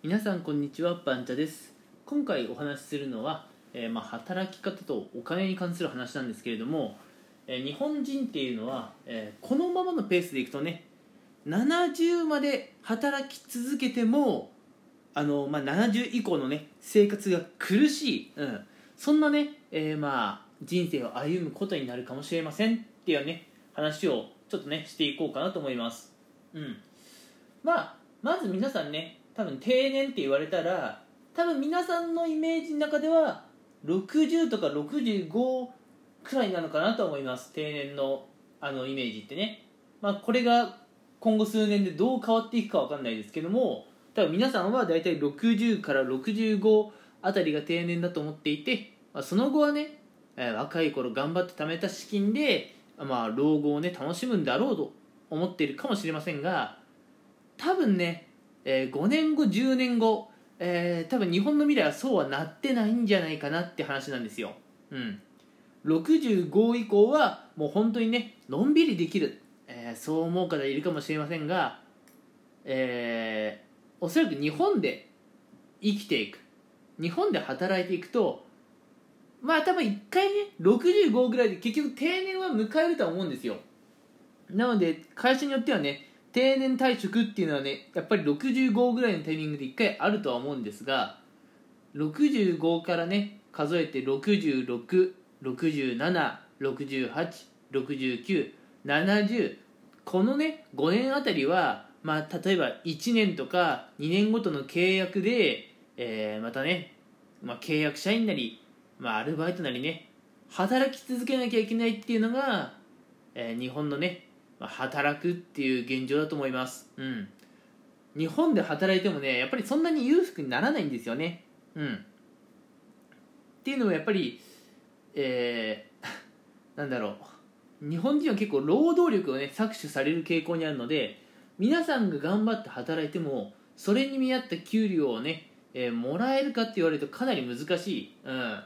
皆さんこんにちはバンチャです。今回お話しするのは、えーまあ、働き方とお金に関する話なんですけれども、えー日本人っていうのは、えーこのままのペースでいくとね70まで働き続けてもあの、まあ、70以降のね生活が苦しい、うん、そんなね、えーまあ、人生を歩むことになるかもしれませんっていうね話をちょっとねしていこうかなと思います、うん、まあまず皆さんね多分定年って言われたら多分皆さんのイメージの中では60とか65くらいなのかなと思います。定年のあのイメージってね、まあ、これが今後数年でどう変わっていくかわかんないですけども多分皆さんは大体60から65あたりが定年だと思っていて、まあ、その後はね、えー若い頃頑張って貯めた資金で、まあ、老後をね楽しむんだろうと思っているかもしれませんが多分ねえー5年後10年後、えー多分日本の未来はそうはなってないんじゃないかなって話なんですよ、うん、65以降はもう本当にねのんびりできる、えーそう思う方いるかもしれませんが、えーおそらく日本で生きていく。日本で働いていくとまあ多分一回ね65ぐらいで結局定年は迎えるとは思うんですよ。なので会社によってはね定年退職っていうのはねやっぱり65ぐらいのタイミングで1回あるとは思うんですが65からね数えて6667686970このね5年あたりはまあ例えば1年とか2年ごとの契約で、えーまたね、まあ、契約社員なり、まあ、アルバイトなりね働き続けなきゃいけないっていうのが、えー日本のね働くっていう現状だと思います。うん。日本で働いてもねやっぱりそんなに裕福にならないんですよね。うん。っていうのもやっぱりえー なんだろう。日本人は結構労働力をね搾取される傾向にあるので皆さんが頑張って働いてもそれに見合った給料をね、えーもらえるかって言われるとかなり難しい、うん、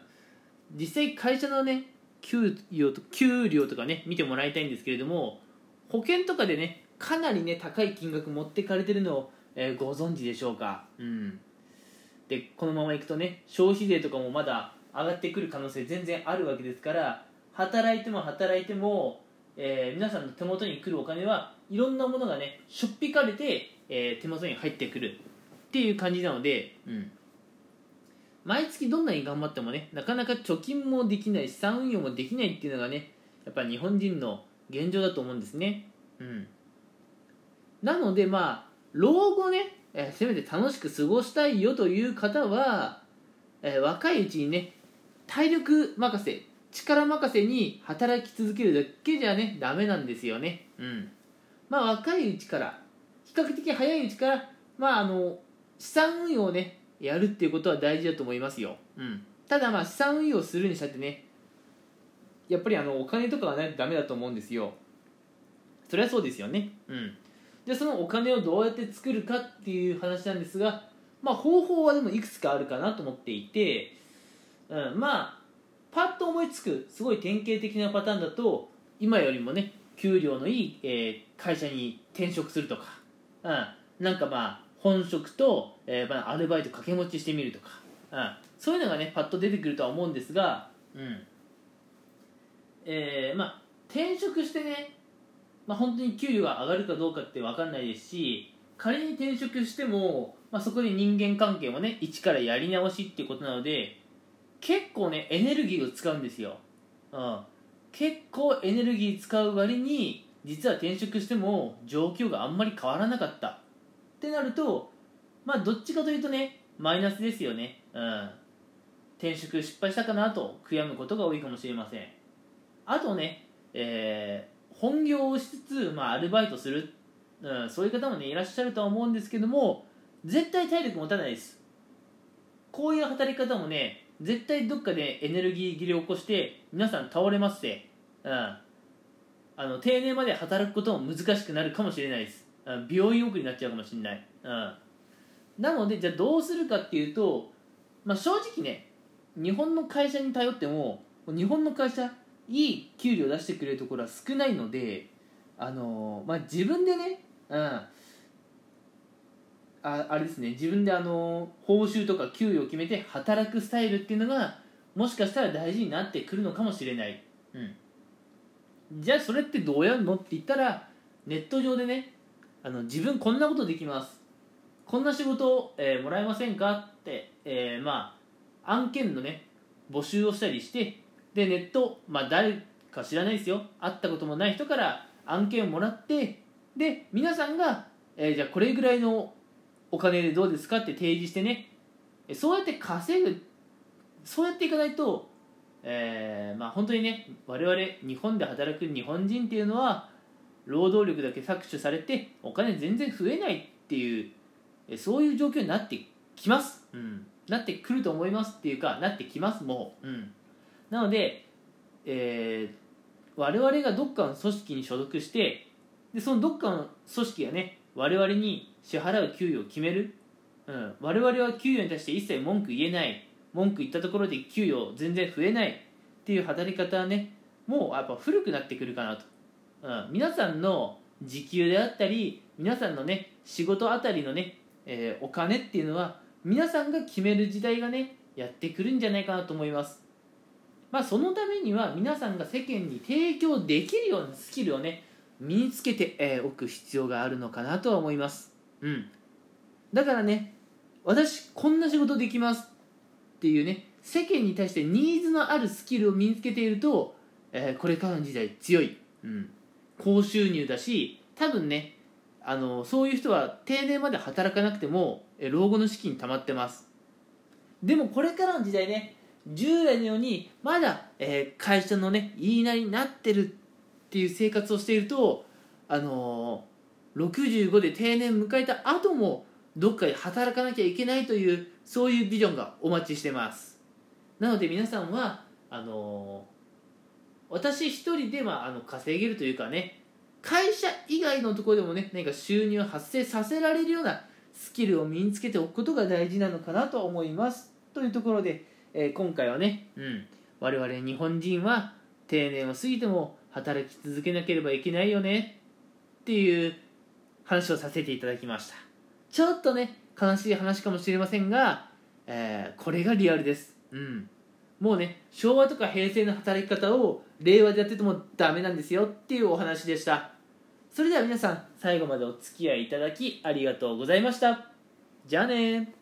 実際会社のね給料と給料とかね見てもらいたいんですけれども保険とかでねかなりね高い金額持ってかれてるのを、えーご存知でしょうか、うん、でこのままいくとね消費税とかもまだ上がってくる可能性全然あるわけですから働いても働いても、えー皆さんの手元に来るお金はいろんなものがねしょっぴかれて、えー手元に入ってくるっていう感じなので、うん、毎月どんなに頑張ってもねなかなか貯金もできない資産運用もできないっていうのがねやっぱ日本人の現状だと思うんですね。うん。なのでまあ老後ね、えーせめて楽しく過ごしたいよという方は、えー若いうちにね体力任せ力任せに働き続けるだけじゃねダメなんですよね。うん。まあ若いうちから比較的早いうちからまああの資産運用をねやるっていうことは大事だと思いますよ、うん、ただまあ資産運用するにしたってねやっぱりあのお金とかがないとダメだと思うんですよ。それはそうですよね。うん。でそのお金をどうやって作るかっていう話なんですがまあ方法はでもいくつかあるかなと思っていて、うん、まあパッと思いつくすごい典型的なパターンだと今よりもね給料のいい、えー会社に転職するとか、うん、なんかまあ本職と、えーまあ、アルバイト掛け持ちしてみるとか、うん、そういうのがねパッと出てくるとは思うんですが、うん。えーまあ、転職してね、まあ、本当に給料が上がるかどうかって分かんないですし仮に転職しても、まあ、そこで人間関係もね一からやり直しっていうことなので結構ねエネルギーを使うんですよ、うん、結構エネルギー使う割に実は転職しても状況があんまり変わらなかった。ってなるとまあどっちかというとねマイナスですよね。うん。転職失敗したかなと悔やむことが多いかもしれません。あとね、えー本業をしつつ、まあ、アルバイトする、うん、そういう方もねいらっしゃるとは思うんですけども絶対体力持たないです。こういう働き方もね絶対どっかでエネルギー切れを起こして皆さん倒れますって、うん、あの定年まで働くことも難しくなるかもしれないです。うん病院送りになっちゃうかもしれない、うん、なのでじゃあどうするかっていうと、まあ、正直ね日本の会社に頼っても日本の会社いい給料出してくれるところは少ないのであのーまあ、自分でね、うん、ああれですね自分であの報酬とか給与を決めて働くスタイルっていうのがもしかしたら大事になってくるのかもしれない、うん、じゃあそれってどうやるのって言ったらネット上でねあの自分こんなことできます。こんな仕事を、えー、もらえませんかって、えー、まあ案件のね募集をしたりしてでネット、まあ、誰か知らないですよ。会ったこともない人から案件をもらってで皆さんが、えー、じゃあこれぐらいのお金でどうですかって提示してね。そうやって稼ぐそうやっていかないと、えー、まあ本当にね我々日本で働く日本人っていうのは労働力だけ搾取されてお金全然増えないっていうそういう状況になってきます、うん、なってくると思いますっていうかなってきますもう、うん、なので、えー、我々がどっかの組織に所属してでそのどっかの組織がね我々に支払う給与を決める、うん、我々は給与に対して一切文句言えない。文句言ったところで給与全然増えない。っていう働き方はねもうやっぱ古くなってくるかなと、うん、皆さんの時給であったり皆さんのね仕事あたりのね、えー、お金っていうのは皆さんが決める時代がねやってくるんじゃないかなと思います。まあそのためには皆さんが世間に提供できるようなスキルをね身につけて、えー、おく必要があるのかなとは思います。うん。だからね私こんな仕事できますっていうね世間に対してニーズのあるスキルを身につけていると、えー、これからの時代強い、うん、高収入だし多分ねあのそういう人は定年まで働かなくても、え老後の資金貯まってます。でもこれからの時代ね従来のようにまだ、えー、会社のね言いなりになってるっていう生活をしているとあのー、65で定年迎えた後もどっかで働かなきゃいけないというそういうビジョンがお待ちしてます。なので皆さんはあのー、私一人で、まあ、あの稼げるというかね会社以外のところでもね何か収入を発生させられるようなスキルを身につけておくことが大事なのかなと思います。というところで、えー、今回はね、うん、我々日本人は定年を過ぎても働き続けなければいけないよね。っていう話をさせていただきました。ちょっとね悲しい話かもしれませんが、えー、これがリアルです。うん。もうね昭和とか平成の働き方を令和でやっててもダメなんですよっていうお話でした。それでは皆さん最後までお付き合いいただきありがとうございました。じゃあね